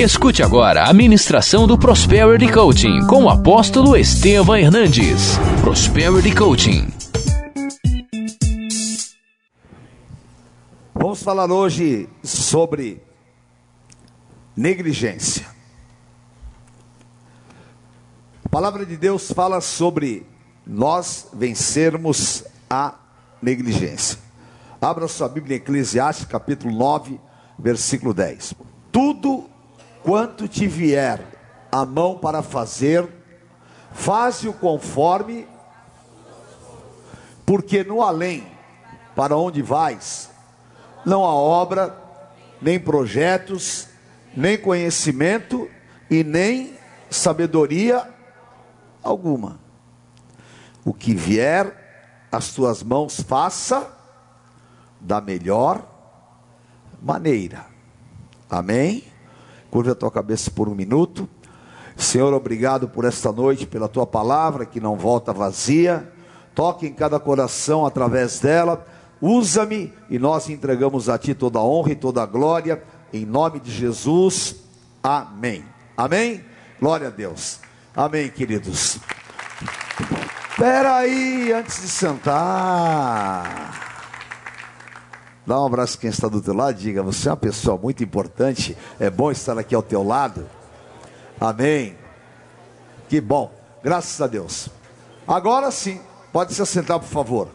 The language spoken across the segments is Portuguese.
Escute agora a ministração do Prosperity Coaching com o apóstolo Estevam Hernandes. Prosperity Coaching. Vamos falar hoje sobre negligência. A palavra de Deus fala sobre nós vencermos a negligência. Abra sua Bíblia em Eclesiastes, capítulo 9, versículo 10. Tudo quanto te vier a mão para fazer, faze-o conforme, porque no além, para onde vais, não há obra, nem projetos, nem conhecimento e nem sabedoria alguma. O que vier às tuas mãos, faça da melhor maneira. Amém? Curva a tua cabeça por um minuto. Senhor, obrigado por esta noite, pela tua palavra que não volta vazia. Toque em cada coração através dela. Usa-me e nós entregamos a ti toda a honra e toda a glória. Em nome de Jesus. Amém. Amém? Glória a Deus. Amém, queridos. Espera aí, antes de sentar. Dá um abraço quem está do teu lado, diga, você é uma pessoa muito importante, é bom estar aqui ao teu lado. Amém. Que bom, graças a Deus. Agora sim, pode se assentar, por favor.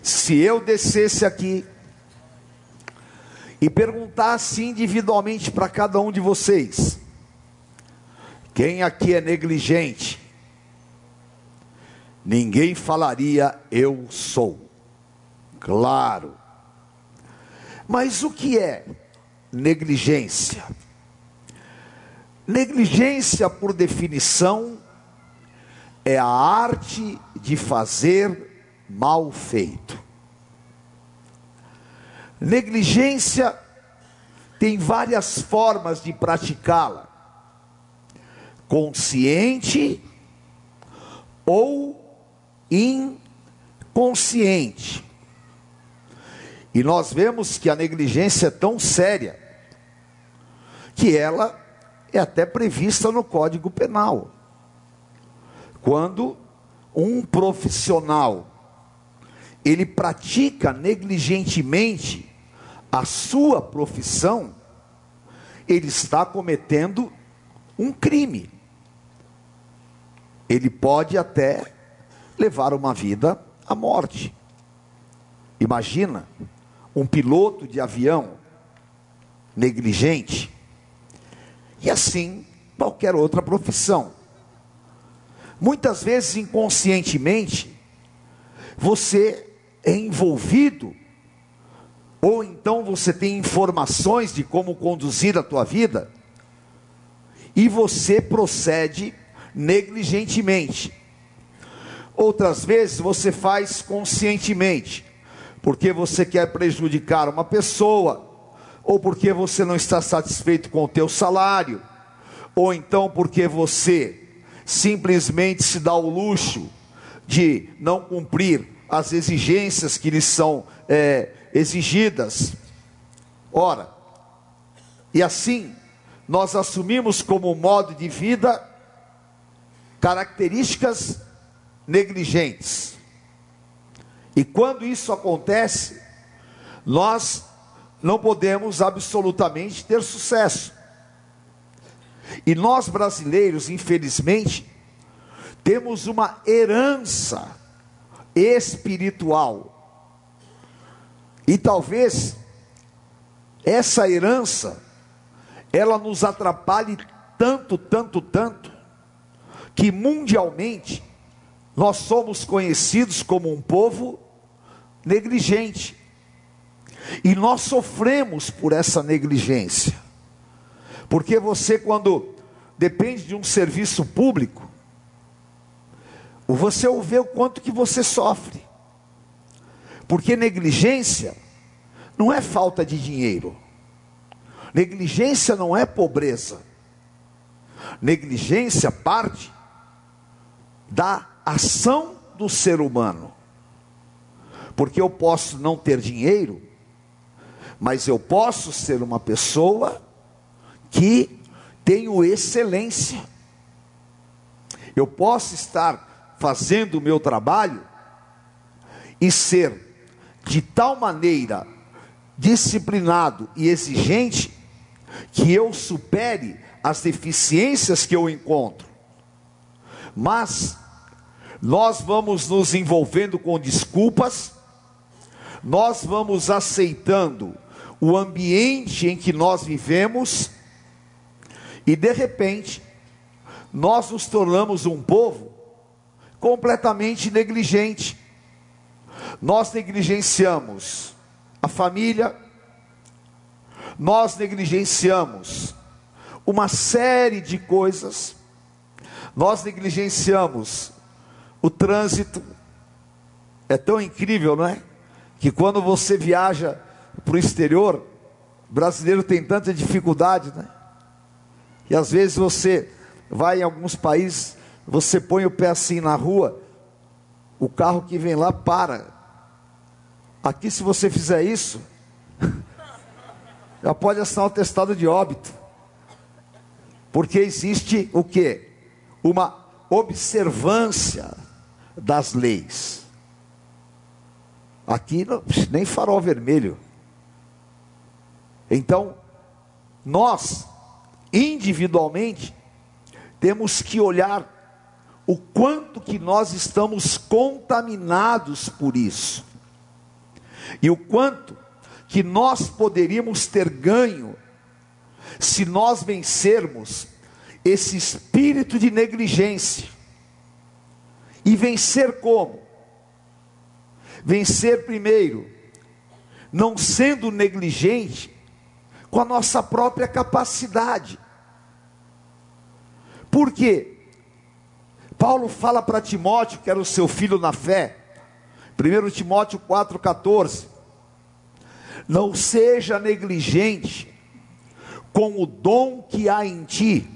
Se eu descesse aqui e perguntasse individualmente para cada um de vocês: quem aqui é negligente? Ninguém falaria eu sou. Claro. Mas o que é negligência? Negligência, por definição, é a arte de fazer mal feito. Negligência tem várias formas de praticá-la: consciente ou inconsciente. E nós vemos que a negligência é tão séria que ela é até prevista no Código Penal. Quando um profissional ele pratica negligentemente a sua profissão, ele está cometendo um crime. Ele pode até levar uma vida à morte. Imagina um piloto de avião negligente e assim qualquer outra profissão. Muitas vezes inconscientemente você é envolvido ou então você tem informações de como conduzir a tua vida e você procede negligentemente Outras vezes você faz conscientemente, porque você quer prejudicar uma pessoa, ou porque você não está satisfeito com o teu salário, ou então porque você simplesmente se dá o luxo de não cumprir as exigências que lhe são é, exigidas. Ora, e assim nós assumimos como modo de vida características negligentes. E quando isso acontece, nós não podemos absolutamente ter sucesso. E nós brasileiros, infelizmente, temos uma herança espiritual. E talvez essa herança ela nos atrapalhe tanto, tanto, tanto que mundialmente nós somos conhecidos como um povo negligente. E nós sofremos por essa negligência. Porque você, quando depende de um serviço público, você vê o quanto que você sofre. Porque negligência não é falta de dinheiro. Negligência não é pobreza. Negligência parte da ação do ser humano. Porque eu posso não ter dinheiro, mas eu posso ser uma pessoa que tenho excelência. Eu posso estar fazendo o meu trabalho e ser de tal maneira disciplinado e exigente que eu supere as deficiências que eu encontro. Mas nós vamos nos envolvendo com desculpas, nós vamos aceitando o ambiente em que nós vivemos, e de repente, nós nos tornamos um povo completamente negligente. Nós negligenciamos a família, nós negligenciamos uma série de coisas, nós negligenciamos o trânsito. É tão incrível, não é? Que quando você viaja para o exterior, brasileiro tem tanta dificuldade, né? E às vezes você vai em alguns países, você põe o pé assim na rua, o carro que vem lá para. Aqui, se você fizer isso, já pode assinar o testado de óbito. Porque existe o que? Uma observância das leis. Aqui nem farol vermelho. Então, nós, individualmente, temos que olhar o quanto que nós estamos contaminados por isso. E o quanto que nós poderíamos ter ganho se nós vencermos esse espírito de negligência. E vencer como? Vencer primeiro, não sendo negligente com a nossa própria capacidade. Por quê? Paulo fala para Timóteo, que era o seu filho na fé, 1 Timóteo 4,14: Não seja negligente com o dom que há em ti,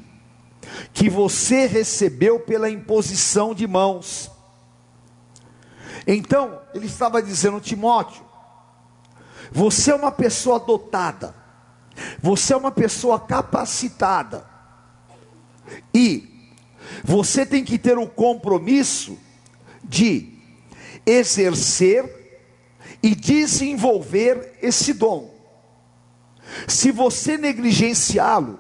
que você recebeu pela imposição de mãos. Então, ele estava dizendo, Timóteo, você é uma pessoa dotada, você é uma pessoa capacitada, e você tem que ter o compromisso de exercer e desenvolver esse dom. Se você negligenciá-lo,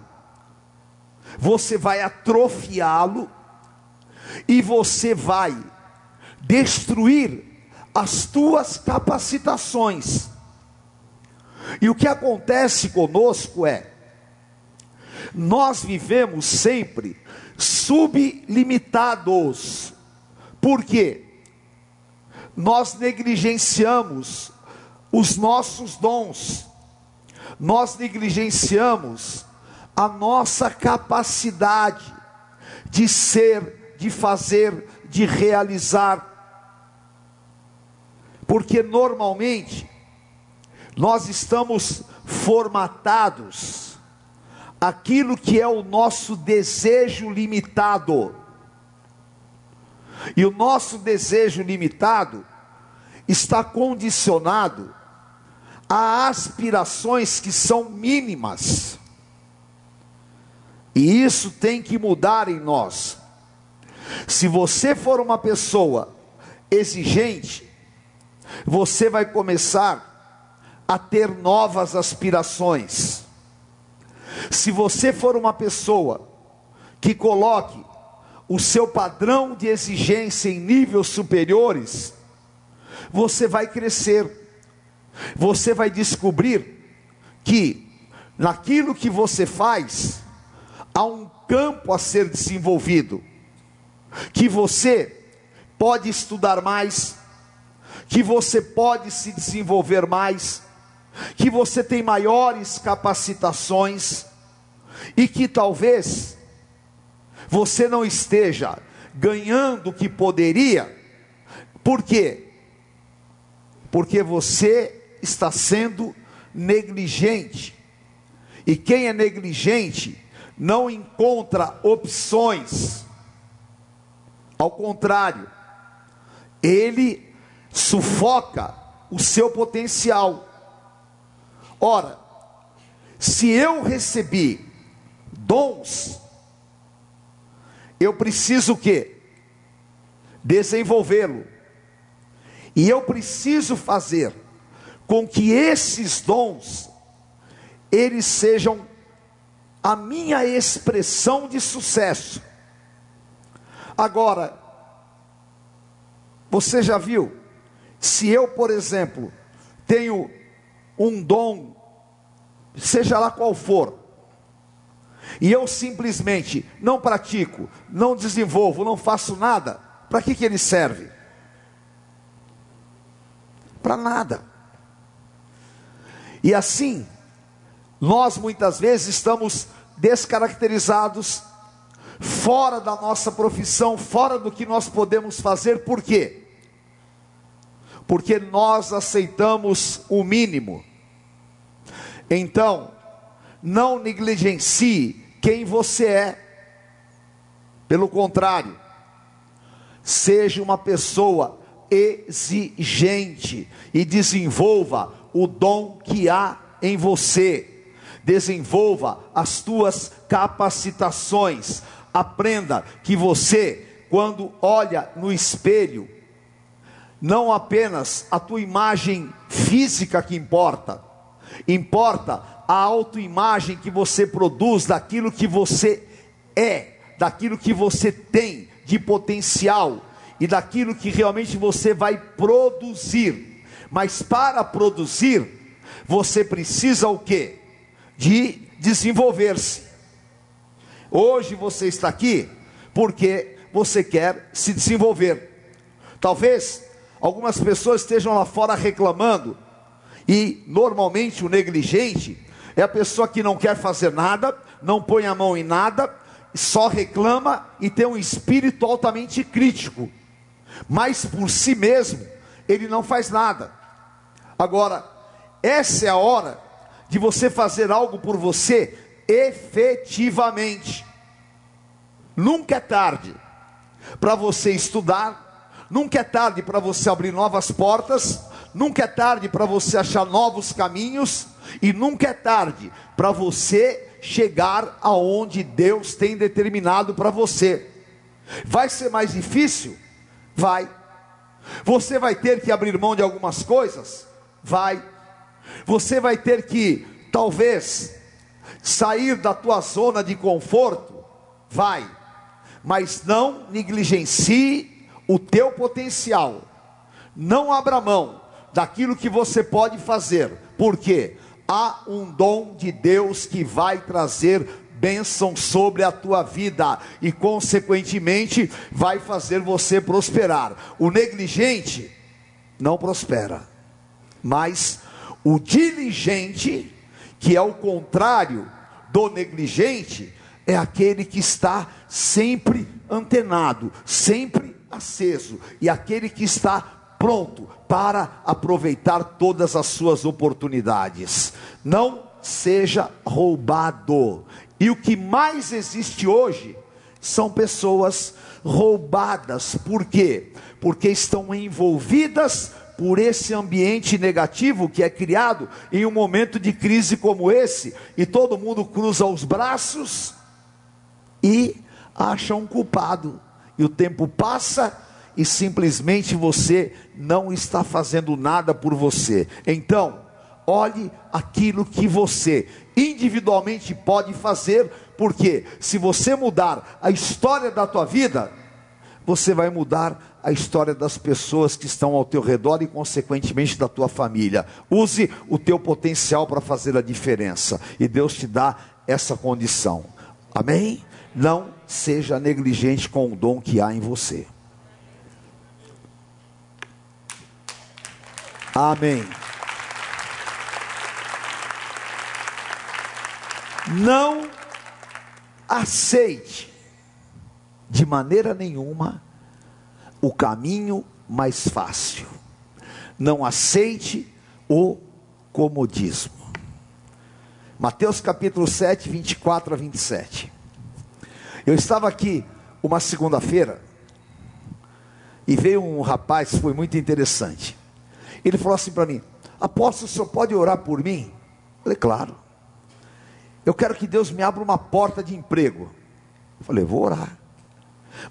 você vai atrofiá-lo e você vai destruir as tuas capacitações. E o que acontece conosco é, nós vivemos sempre sublimitados. Por quê? Nós negligenciamos os nossos dons nós negligenciamos a nossa capacidade de ser, de fazer, de realizar. Porque normalmente nós estamos formatados aquilo que é o nosso desejo limitado. E o nosso desejo limitado está condicionado há aspirações que são mínimas. E isso tem que mudar em nós. Se você for uma pessoa exigente, você vai começar a ter novas aspirações. Se você for uma pessoa que coloque o seu padrão de exigência em níveis superiores, você vai crescer você vai descobrir que naquilo que você faz há um campo a ser desenvolvido, que você pode estudar mais, que você pode se desenvolver mais, que você tem maiores capacitações e que talvez você não esteja ganhando o que poderia, por quê? Porque você está sendo negligente. E quem é negligente não encontra opções. Ao contrário, ele sufoca o seu potencial. Ora, se eu recebi dons, eu preciso o quê? Desenvolvê-lo. E eu preciso fazer com que esses dons eles sejam a minha expressão de sucesso. Agora, você já viu? Se eu, por exemplo, tenho um dom, seja lá qual for, e eu simplesmente não pratico, não desenvolvo, não faço nada, para que, que ele serve? Para nada. E assim, nós muitas vezes estamos descaracterizados, fora da nossa profissão, fora do que nós podemos fazer, por quê? Porque nós aceitamos o mínimo. Então, não negligencie quem você é. Pelo contrário, seja uma pessoa exigente e desenvolva o dom que há em você. Desenvolva as tuas capacitações. Aprenda que você, quando olha no espelho, não apenas a tua imagem física que importa, importa a autoimagem que você produz daquilo que você é, daquilo que você tem de potencial e daquilo que realmente você vai produzir. Mas para produzir, você precisa o quê? De desenvolver-se. Hoje você está aqui porque você quer se desenvolver. Talvez algumas pessoas estejam lá fora reclamando e normalmente o negligente é a pessoa que não quer fazer nada, não põe a mão em nada, só reclama e tem um espírito altamente crítico. Mas por si mesmo, ele não faz nada. Agora, essa é a hora de você fazer algo por você efetivamente. Nunca é tarde para você estudar, nunca é tarde para você abrir novas portas, nunca é tarde para você achar novos caminhos, e nunca é tarde para você chegar aonde Deus tem determinado para você. Vai ser mais difícil? Vai. Você vai ter que abrir mão de algumas coisas? Vai. Você vai ter que, talvez, sair da tua zona de conforto? Vai. Mas não negligencie o teu potencial. Não abra mão daquilo que você pode fazer. Por quê? há um dom de Deus que vai trazer bênção sobre a tua vida e, consequentemente, vai fazer você prosperar. O negligente não prospera, mas o diligente, que é o contrário do negligente, é aquele que está sempre antenado, sempre aceso, e aquele que está pronto para aproveitar todas as suas oportunidades. Não seja roubado. E o que mais existe hoje são pessoas roubadas. Por quê? Porque estão envolvidas por esse ambiente negativo que é criado em um momento de crise como esse, e todo mundo cruza os braços e acha um culpado. E o tempo passa e simplesmente você não está fazendo nada por você. Então, olhe aquilo que você individualmente pode fazer, porque se você mudar a história da tua vida, você vai mudar a história das pessoas que estão ao teu redor e consequentemente da tua família. Use o teu potencial para fazer a diferença e Deus te dá essa condição. Amém? Não seja negligente com o dom que há em você. Amém. Não aceite de maneira nenhuma o caminho mais fácil. Não aceite o comodismo. Mateus capítulo 7, 24 a 27. Eu estava aqui uma segunda-feira e veio um rapaz, foi muito interessante. Ele falou assim para mim: Apóstolo, o senhor pode orar por mim? Falei, claro. Eu quero que Deus me abra uma porta de emprego. Falei, vou orar.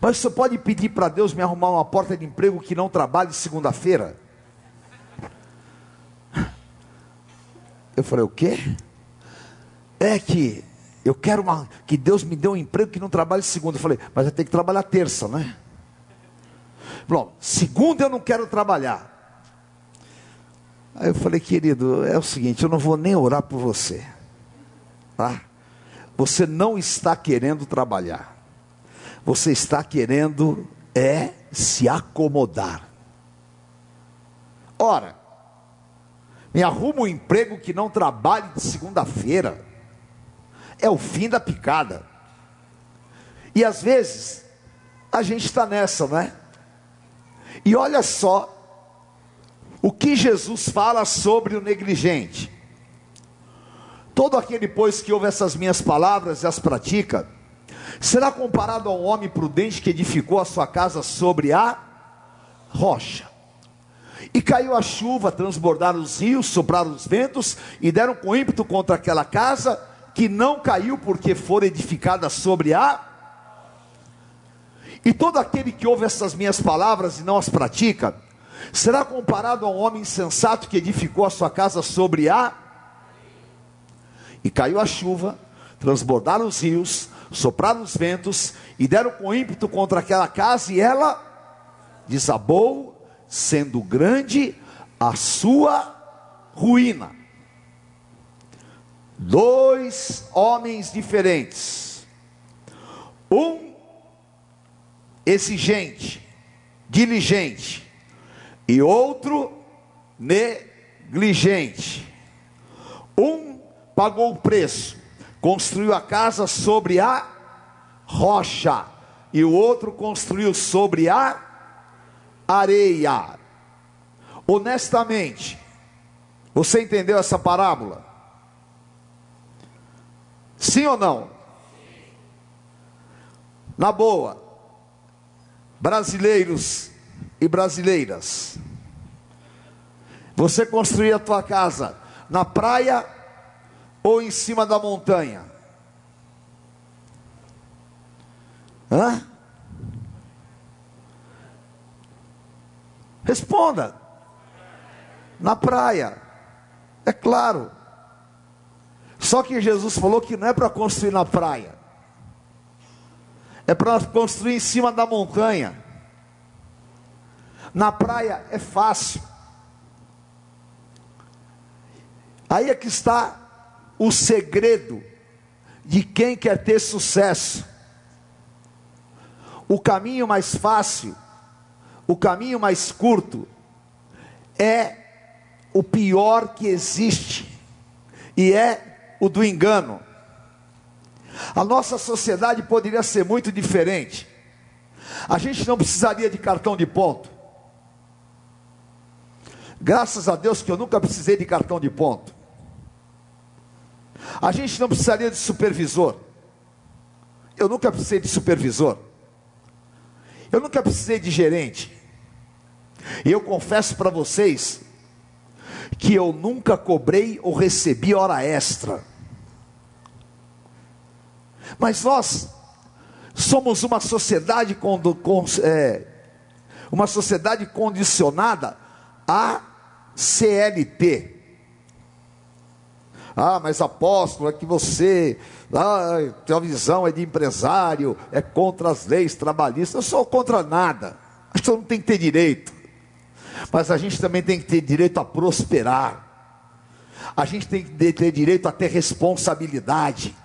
Mas você pode pedir para Deus me arrumar uma porta de emprego que não trabalhe segunda-feira? Eu falei, o quê? É que eu quero uma, que Deus me dê um emprego que não trabalhe segunda. Eu falei, mas eu tenho que trabalhar terça, né? Bom, segunda eu não quero trabalhar. Aí eu falei, querido, é o seguinte, eu não vou nem orar por você. Tá? Você não está querendo trabalhar. Você está querendo é se acomodar. Ora, me arruma um emprego que não trabalhe de segunda-feira. É o fim da picada. E às vezes, a gente está nessa, não é? E olha só o que Jesus fala sobre o negligente. Todo aquele, pois, que ouve essas minhas palavras e as pratica, será comparado a um homem prudente que edificou a sua casa sobre a rocha. E caiu a chuva, transbordaram os rios, sopraram os ventos e deram com ímpeto contra aquela casa que não caiu porque for edificada sobre a. E todo aquele que ouve essas minhas palavras e não as pratica, será comparado a um homem insensato que edificou a sua casa sobre a. E caiu a chuva, transbordaram os rios, sopraram os ventos e deram com ímpeto contra aquela casa e ela desabou sendo grande a sua ruína. Dois homens diferentes, um exigente, diligente, e outro negligente. Um pagou o preço, construiu a casa sobre a rocha, e o outro construiu sobre a areia. Honestamente, você entendeu essa parábola? Sim ou não? Na boa, brasileiros e brasileiras, você construir a tua casa na praia ou em cima da montanha? Hã? Responda. Na praia. É claro. Só que Jesus falou que não é para construir na praia. É para construir em cima da montanha. Na praia é fácil. Aí é que está o segredo de quem quer ter sucesso. O caminho mais fácil o caminho mais curto é o pior que existe, e é o do engano. A nossa sociedade poderia ser muito diferente. A gente não precisaria de cartão de ponto. Graças a Deus que eu nunca precisei de cartão de ponto. A gente não precisaria de supervisor. Eu nunca precisei de supervisor. Eu nunca precisei de gerente. E eu confesso para vocês que eu nunca cobrei ou recebi hora extra. Mas nós somos uma sociedade com, é, uma sociedade condicionada a CLT. Ah, mas apóstolo, é que você, ah, tua visão é de empresário, é contra as leis trabalhistas. Eu sou contra nada. Acho que não tem que ter direito. Mas a gente também tem que ter direito a prosperar. A gente tem que ter direito a ter responsabilidade.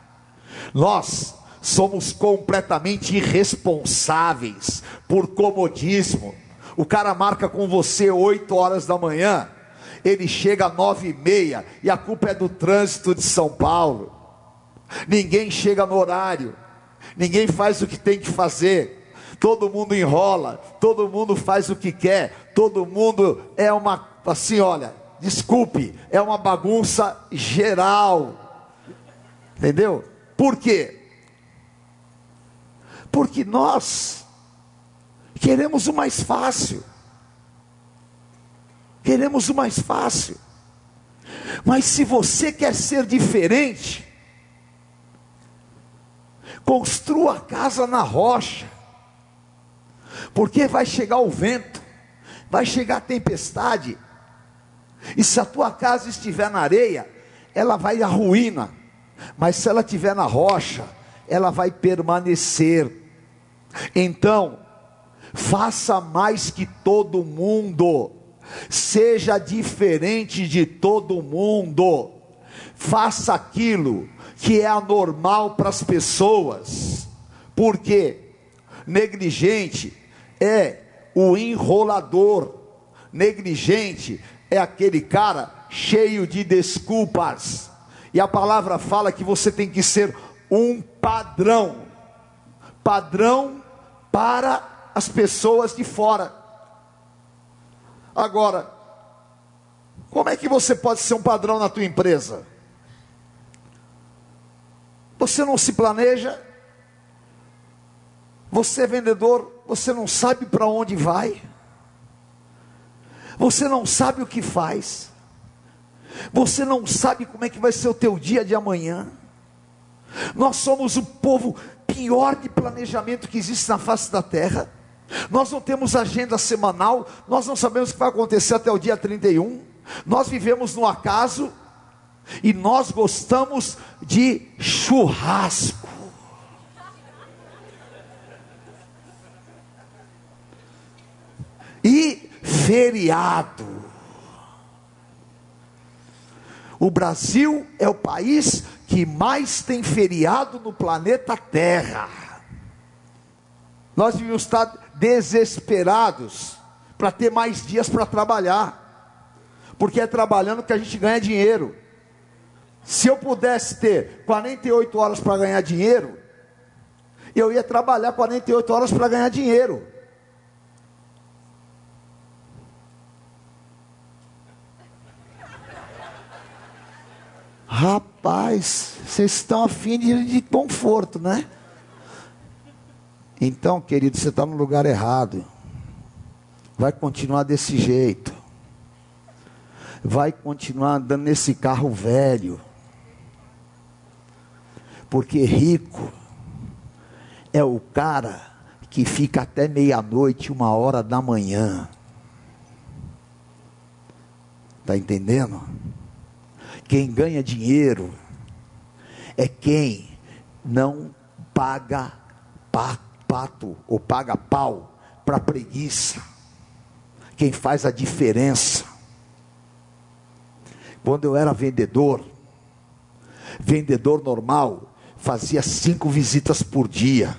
Nós somos completamente irresponsáveis por comodismo. O cara marca com você 8 horas da manhã, ele chega às nove e meia, e a culpa é do trânsito de São Paulo. Ninguém chega no horário, ninguém faz o que tem que fazer todo mundo enrola, todo mundo faz o que quer, todo mundo é uma, assim, olha, desculpe, é uma bagunça geral. Entendeu? Por quê? Porque nós queremos o mais fácil. Queremos o mais fácil. Mas se você quer ser diferente, construa a casa na rocha, porque vai chegar o vento, vai chegar a tempestade, e se a tua casa estiver na areia, ela vai à ruína, mas se ela estiver na rocha, ela vai permanecer. Então, faça mais que todo mundo, seja diferente de todo mundo, faça aquilo que é anormal para as pessoas, porque negligente é o enrolador, negligente é aquele cara cheio de desculpas. E a palavra fala que você tem que ser um padrão. Padrão para as pessoas de fora. Agora, como é que você pode ser um padrão na tua empresa? Você não se planeja? Você é vendedor, você não sabe para onde vai? Você não sabe o que faz? Você não sabe como é que vai ser o teu dia de amanhã? Nós somos o povo pior de planejamento que existe na face da terra. Nós não temos agenda semanal, nós não sabemos o que vai acontecer até o dia 31. Nós vivemos no acaso e nós gostamos de churrasco. E feriado. O Brasil é o país que mais tem feriado no planeta Terra. Nós devíamos estar desesperados para ter mais dias para trabalhar, porque é trabalhando que a gente ganha dinheiro. Se eu pudesse ter 48 horas para ganhar dinheiro, eu ia trabalhar 48 horas para ganhar dinheiro. Rapaz, vocês estão afim de, de conforto, né? Então, querido, você está no lugar errado. Vai continuar desse jeito. Vai continuar andando nesse carro velho. Porque rico é o cara que fica até meia-noite, uma hora da manhã. Está entendendo? Quem ganha dinheiro é quem não paga pato ou paga pau para preguiça. Quem faz a diferença. Quando eu era vendedor, vendedor normal, fazia cinco visitas por dia.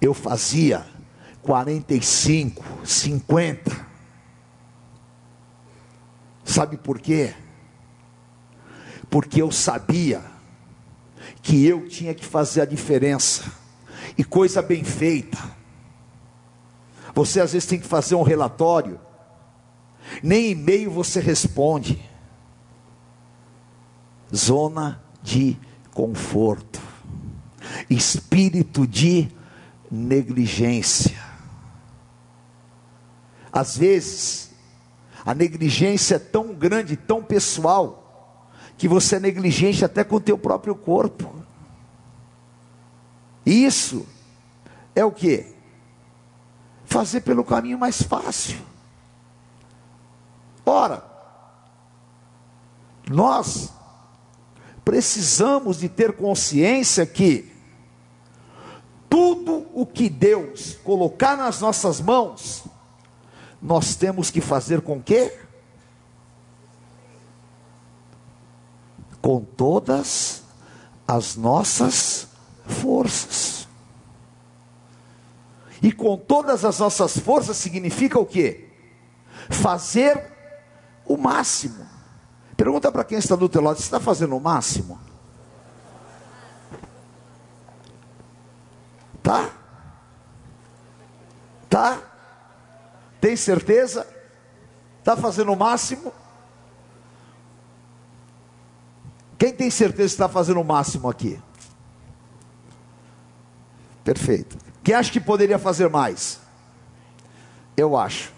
Eu fazia 45, 50. Sabe por quê? porque eu sabia que eu tinha que fazer a diferença, e coisa bem feita. Você às vezes tem que fazer um relatório, nem e-mail você responde. Zona de conforto, espírito de negligência. Às vezes, a negligência é tão grande, tão pessoal, que você é negligente até com o teu próprio corpo. Isso é o que? Fazer pelo caminho mais fácil. Ora, nós precisamos de ter consciência que tudo o que Deus colocar nas nossas mãos, nós temos que fazer com que? com todas as nossas forças. E com todas as nossas forças significa o quê? Fazer o máximo. Pergunta para quem está do teu lado: você está fazendo o máximo? Tá? Tá? Tem certeza? Está fazendo o máximo? Quem tem certeza que está fazendo o máximo aqui? Perfeito. Quem acha que poderia fazer mais? Eu acho.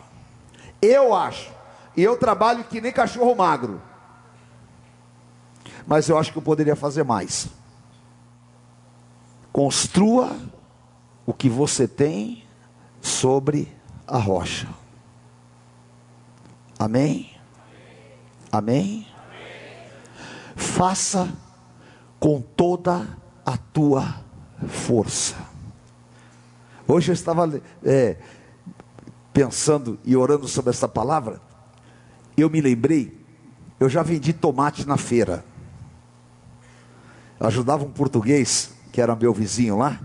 Eu acho. E eu trabalho que nem cachorro magro. mas eu acho que eu poderia fazer mais. Construa o que você tem sobre a rocha. Amém? Amém? Faça com toda a tua força. Hoje eu estava é, pensando e orando sobre essa palavra, eu me lembrei, eu já vendi tomate na feira. Eu ajudava um português, que era meu vizinho lá,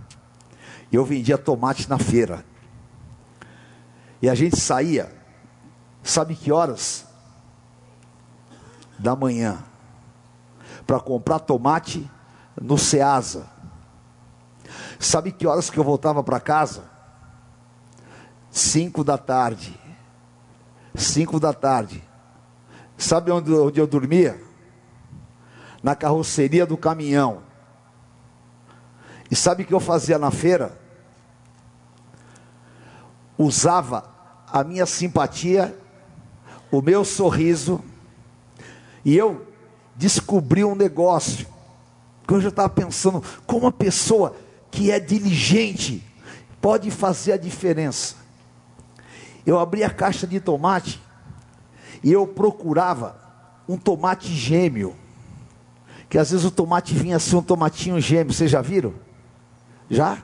e eu vendia tomate na feira. E a gente saía, sabe que horas? Da manhã, para comprar tomate no Ceasa. Sabe que horas que eu voltava para casa? Cinco da tarde. Cinco da tarde. Sabe onde, onde eu dormia? Na carroceria do caminhão. E sabe o que eu fazia na feira? Usava a minha simpatia, o meu sorriso, e eu descobri um negócio. Que eu já estava pensando, como uma pessoa que é diligente pode fazer a diferença. Eu abri a caixa de tomate e eu procurava um tomate gêmeo. Que às vezes o tomate vinha assim, um tomatinho gêmeo, vocês já viram? Já?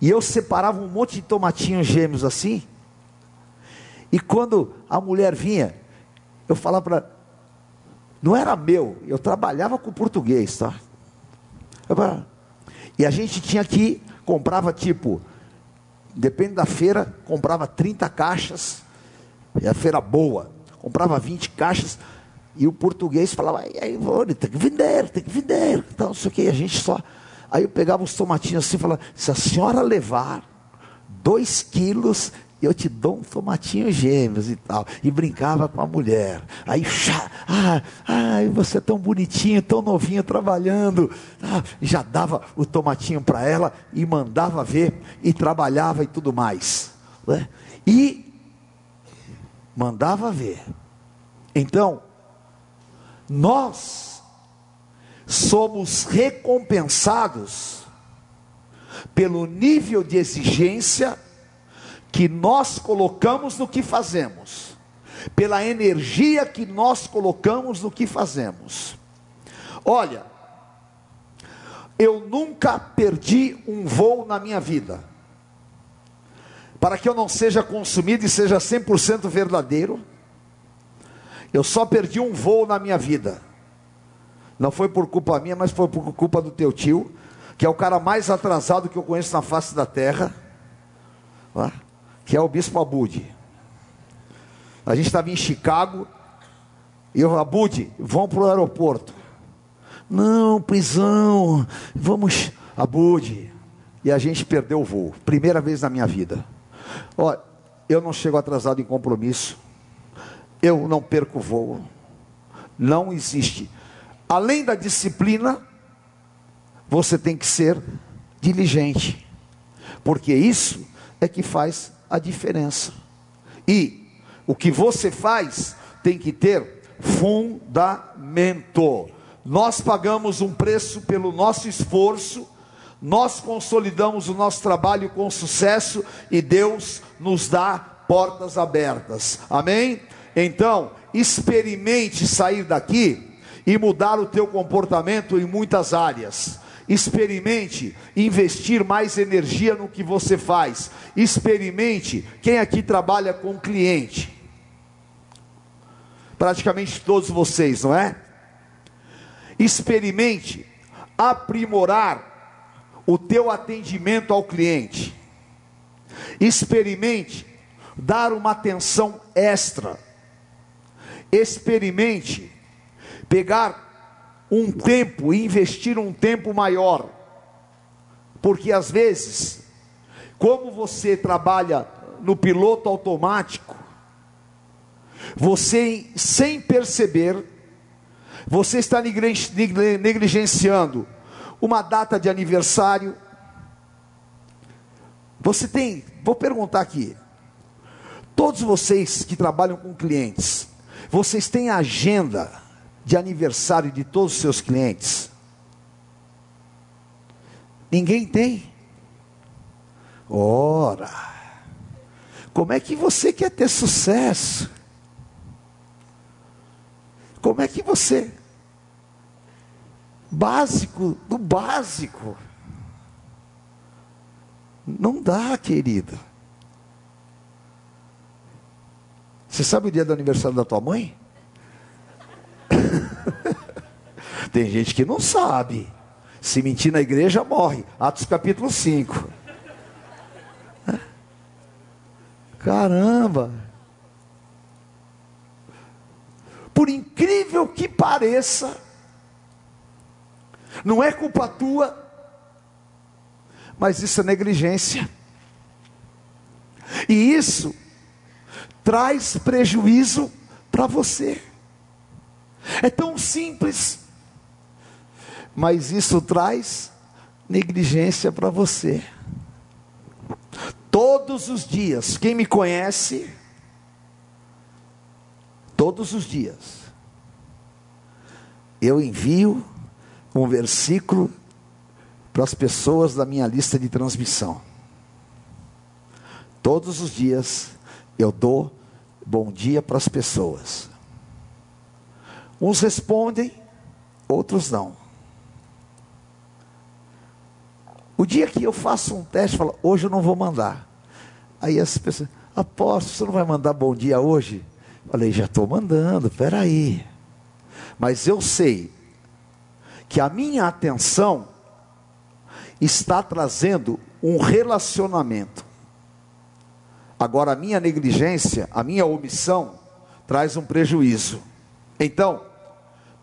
E eu separava um monte de tomatinhos gêmeos assim. E quando a mulher vinha, eu falava para não era meu, eu trabalhava com português, tá? Falava, e a gente tinha que comprava tipo, depende da feira, comprava 30 caixas e a feira boa, comprava 20 caixas, e o português falava, e aí, tem que vender, tem que vender, então, não sei o que, a gente só. Aí eu pegava os tomatinhos assim e falava, se a senhora levar dois quilos, eu te dou um tomatinho gêmeos e tal. E brincava com a mulher. Aí, chá, ah, ai, você é tão bonitinho, tão novinho trabalhando. Ah, já dava o tomatinho para ela e mandava ver e trabalhava e tudo mais. Né? E mandava ver. Então, nós somos recompensados pelo nível de exigência que nós colocamos no que fazemos, pela energia que nós colocamos no que fazemos. Olha, eu nunca perdi um voo na minha vida para que eu não seja consumido e seja 100% verdadeiro, eu só perdi um voo na minha vida. Não foi por culpa minha, mas foi por culpa do teu tio, que é o cara mais atrasado que eu conheço na face da terra, que é o bispo Abude. A gente estava em Chicago, e eu, Abude, vamos para o aeroporto. Não, prisão, vamos, Abude. E a gente perdeu o voo, primeira vez na minha vida. Olha, eu não chego atrasado em compromisso, eu não perco voo, não existe. Além da disciplina, você tem que ser diligente, porque isso é que faz a diferença. E o que você faz tem que ter fundamento. Nós pagamos um preço pelo nosso esforço nós consolidamos o nosso trabalho com sucesso e Deus nos dá portas abertas. Amém? Então, experimente sair daqui e mudar o teu comportamento em muitas áreas. Experimente investir mais energia no que você faz. Experimente quem aqui trabalha com cliente. Praticamente todos vocês, não é? Experimente aprimorar o teu atendimento ao cliente. Experimente dar uma atenção extra. Experimente pegar um tempo e investir um tempo maior. Porque às vezes, como você trabalha no piloto automático, você sem perceber, você está negligenciando uma data de aniversário. Você tem, vou perguntar aqui, todos vocês que trabalham com clientes, vocês têm agenda de aniversário de todos os seus clientes? Ninguém tem. Ora, como é que você quer ter sucesso? Como é que você, básico do básico, não dá, querido. Você sabe o dia do aniversário da tua mãe? Tem gente que não sabe. Se mentir na igreja, morre. Atos capítulo 5. Caramba! Por incrível que pareça, não é culpa tua, mas isso é negligência. E isso traz prejuízo para você. É tão simples, mas isso traz negligência para você. Todos os dias, quem me conhece, todos os dias, eu envio um versículo para as pessoas da minha lista de transmissão. Todos os dias eu dou bom dia para as pessoas. Uns respondem, outros não. O dia que eu faço um teste, falo, hoje eu não vou mandar. Aí as pessoas, aposto, você não vai mandar bom dia hoje? Falei, já estou mandando, peraí. Mas eu sei que a minha atenção está trazendo um relacionamento. Agora, a minha negligência, a minha omissão, traz um prejuízo. Então,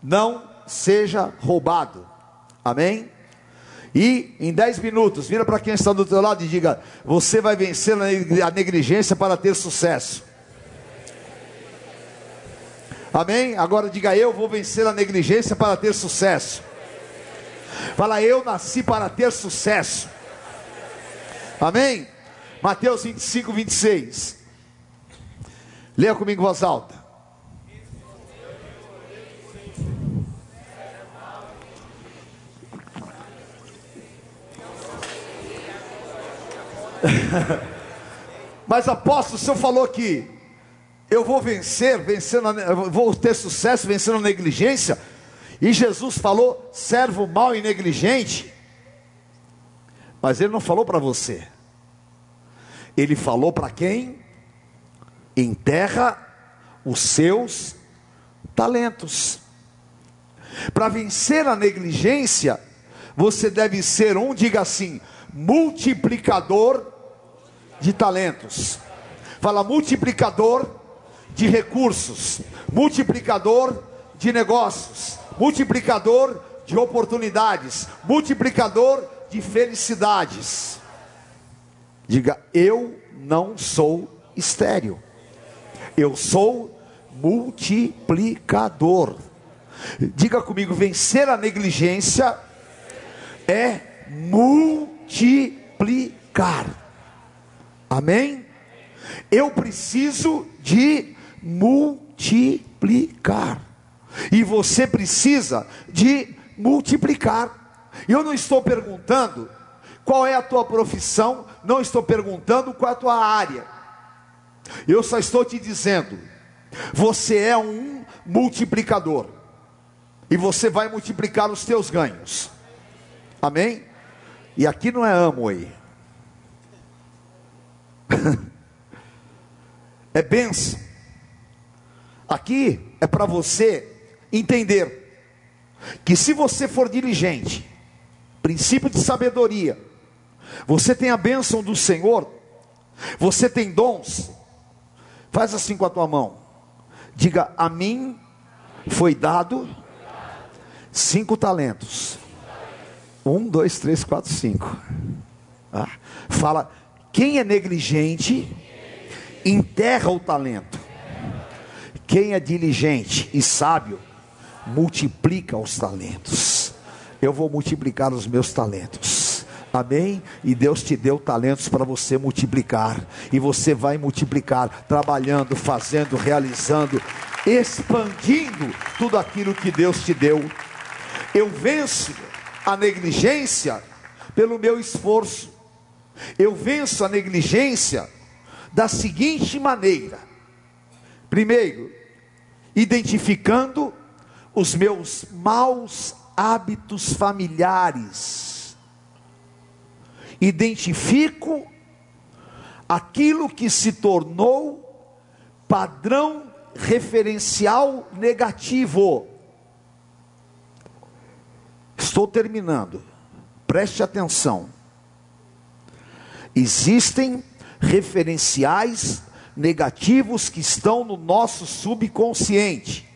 não seja roubado. Amém? E em 10 minutos, vira para quem está do teu lado e diga: Você vai vencer a negligência para ter sucesso. Amém? Agora diga: Eu vou vencer a negligência para ter sucesso. Fala, eu nasci para ter sucesso. Amém? Mateus 25, 26. Leia comigo voz alta. Mas apóstolo, o senhor falou que eu vou vencer, vencendo, vou ter sucesso vencendo a negligência. E Jesus falou: servo mau e negligente. Mas ele não falou para você. Ele falou para quem enterra os seus talentos. Para vencer a negligência, você deve ser um, diga assim, multiplicador de talentos. Fala multiplicador de recursos, multiplicador de negócios, multiplicador de oportunidades, multiplicador de felicidades. Diga, eu não sou estéreo, eu sou multiplicador. Diga comigo, vencer a negligência é multiplicar. Amém? Eu preciso de multiplicar. E você precisa de multiplicar. Eu não estou perguntando qual é a tua profissão, não estou perguntando qual é a tua área. Eu só estou te dizendo, você é um multiplicador. E você vai multiplicar os teus ganhos. Amém? E aqui não é amo aí. é benção. Aqui é para você entender que se você for diligente, princípio de sabedoria, você tem a bênção do Senhor, você tem dons, faz assim com a tua mão, diga: A mim foi dado cinco talentos. Um, dois, três, quatro, cinco. Ah, fala, quem é negligente, enterra o talento. Quem é diligente e sábio, multiplica os talentos. Eu vou multiplicar os meus talentos. Amém? E Deus te deu talentos para você multiplicar. E você vai multiplicar, trabalhando, fazendo, realizando. expandindo tudo aquilo que Deus te deu. Eu venço a negligência pelo meu esforço. Eu venço a negligência da seguinte maneira: primeiro, identificando os meus maus hábitos familiares, identifico aquilo que se tornou padrão referencial negativo. Estou terminando. Preste atenção. Existem referenciais negativos que estão no nosso subconsciente.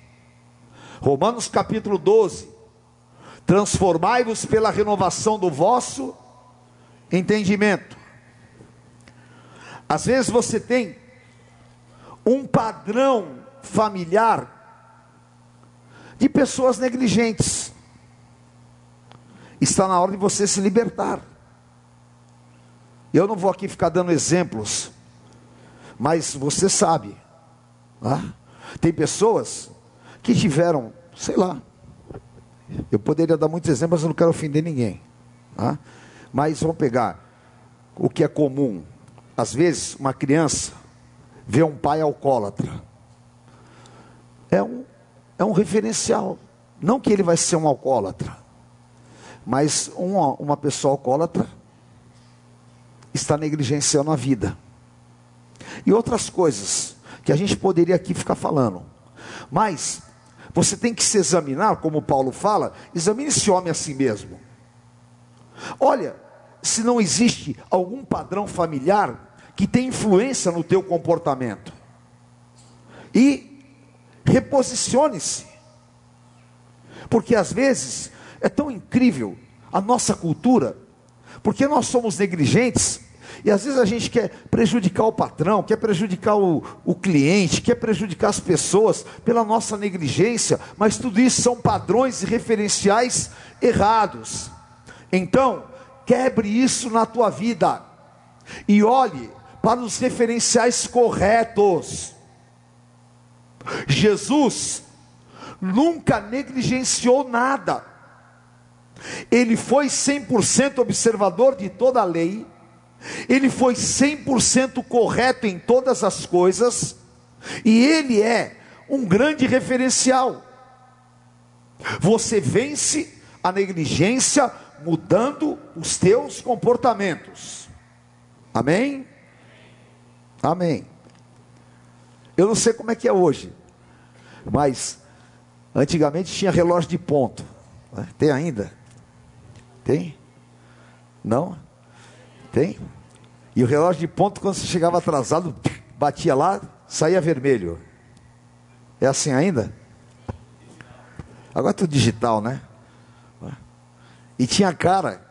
Romanos capítulo 12. Transformai-vos pela renovação do vosso entendimento. Às vezes você tem um padrão familiar de pessoas negligentes. Está na hora de você se libertar. Eu não vou aqui ficar dando exemplos, mas você sabe. Né? Tem pessoas que tiveram, sei lá, eu poderia dar muitos exemplos, mas eu não quero ofender ninguém. Né? Mas vamos pegar o que é comum. Às vezes, uma criança vê um pai alcoólatra. É um, é um referencial. Não que ele vai ser um alcoólatra, mas uma, uma pessoa alcoólatra está negligenciando a vida. E outras coisas que a gente poderia aqui ficar falando. Mas você tem que se examinar, como Paulo fala, examine esse homem a si mesmo. Olha, se não existe algum padrão familiar que tem influência no teu comportamento. E reposicione-se. Porque às vezes é tão incrível a nossa cultura, porque nós somos negligentes e às vezes a gente quer prejudicar o patrão, quer prejudicar o, o cliente, quer prejudicar as pessoas pela nossa negligência, mas tudo isso são padrões e referenciais errados. Então, quebre isso na tua vida e olhe para os referenciais corretos. Jesus nunca negligenciou nada. Ele foi 100% observador de toda a lei. Ele foi 100% correto em todas as coisas. E ele é um grande referencial. Você vence a negligência mudando os teus comportamentos. Amém? Amém. Eu não sei como é que é hoje, mas antigamente tinha relógio de ponto. Né? Tem ainda? Tem? Não? Tem? E o relógio de ponto, quando você chegava atrasado, batia lá, saía vermelho. É assim ainda? Agora é tudo digital, né? E tinha cara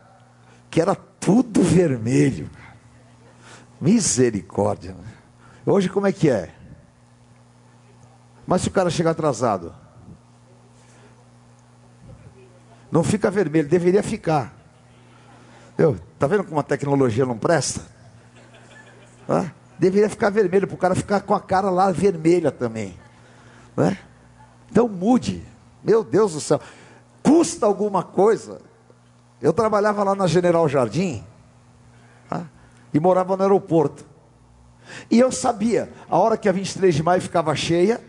que era tudo vermelho. Misericórdia. Né? Hoje como é que é? Mas se o cara chegar atrasado, não fica vermelho, deveria ficar. Eu, tá vendo como a tecnologia não presta? Ah, deveria ficar vermelho, para o cara ficar com a cara lá vermelha também. Né? Então mude. Meu Deus do céu. Custa alguma coisa. Eu trabalhava lá na General Jardim e morava no aeroporto. E eu sabia a hora que a 23 de maio ficava cheia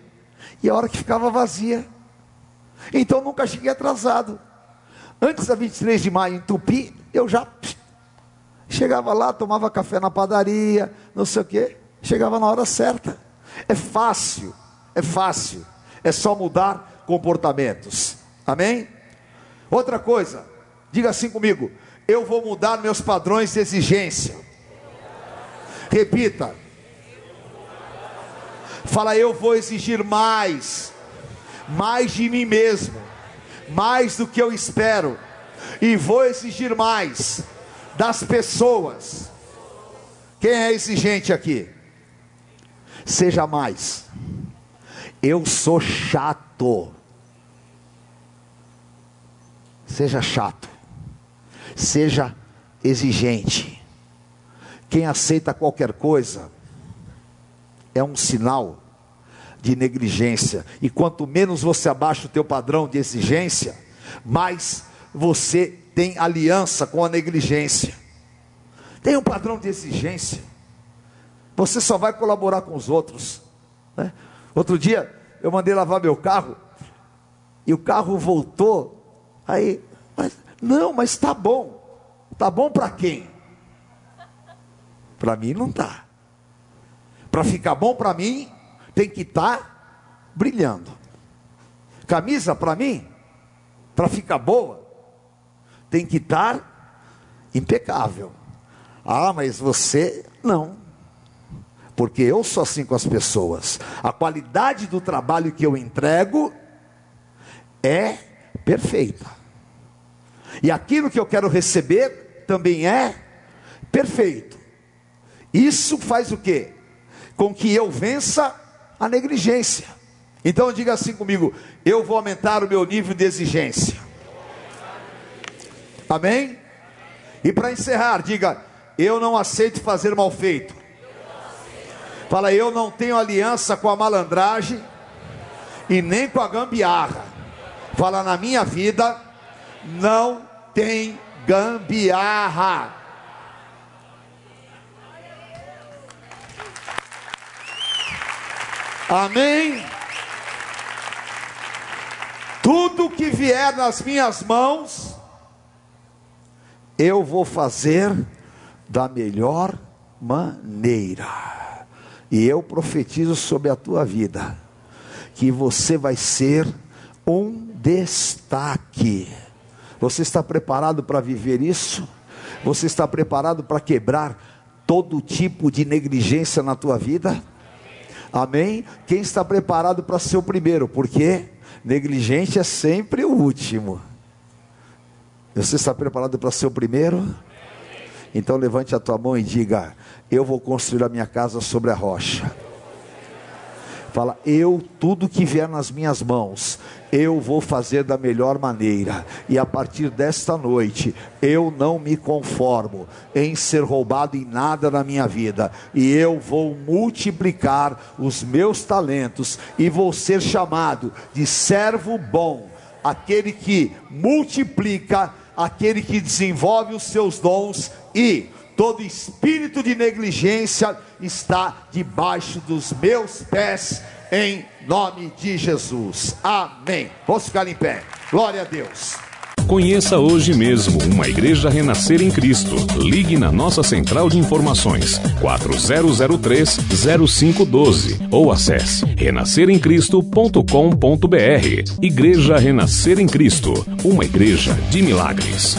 e a hora que ficava vazia. Então nunca cheguei atrasado. Antes da 23 de maio em Tupi, eu já chegava lá, tomava café na padaria, não sei o quê, chegava na hora certa. É fácil, é fácil. É só mudar comportamentos. Amém? Outra coisa, diga assim comigo: eu vou mudar meus padrões de exigência. Repita. Fala, eu vou exigir mais, mais de mim mesmo, mais do que eu espero, e vou exigir mais das pessoas. Quem é exigente aqui? Seja mais. Eu sou chato. Seja chato. Seja exigente. Quem aceita qualquer coisa é um sinal de negligência. E quanto menos você abaixa o teu padrão de exigência, mais você tem aliança com a negligência. Tem um padrão de exigência. Você só vai colaborar com os outros. Né? Outro dia eu mandei lavar meu carro e o carro voltou. Aí, mas, não, mas está bom. Está bom para quem? Para mim não tá. Para ficar bom para mim, tem que estar tá brilhando. Camisa para mim, para ficar boa, tem que estar tá impecável. Ah, mas você não. Porque eu sou assim com as pessoas. A qualidade do trabalho que eu entrego é perfeita. E aquilo que eu quero receber também é perfeito. Isso faz o quê? Com que eu vença a negligência. Então diga assim comigo: eu vou aumentar o meu nível de exigência. Amém? E para encerrar, diga: eu não aceito fazer mal feito. Fala, eu não tenho aliança com a malandragem e nem com a gambiarra. Fala, na minha vida não tem gambiarra. Amém? Tudo que vier nas minhas mãos, eu vou fazer da melhor maneira. E eu profetizo sobre a tua vida que você vai ser um destaque. Você está preparado para viver isso? Você está preparado para quebrar todo tipo de negligência na tua vida? Amém? Quem está preparado para ser o primeiro? Porque negligente é sempre o último. Você está preparado para ser o primeiro? Então levante a tua mão e diga: Eu vou construir a minha casa sobre a rocha. Fala, eu, tudo que vier nas minhas mãos, eu vou fazer da melhor maneira. E a partir desta noite, eu não me conformo em ser roubado em nada na minha vida. E eu vou multiplicar os meus talentos e vou ser chamado de servo bom, aquele que multiplica, aquele que desenvolve os seus dons e todo espírito de negligência está debaixo dos meus pés, em nome de Jesus. Amém. Vamos ficar em pé. Glória a Deus. Conheça hoje mesmo uma igreja renascer em Cristo. Ligue na nossa central de informações 4003-0512 ou acesse renasceremcristo.com.br. Igreja Renascer em Cristo, uma igreja de milagres.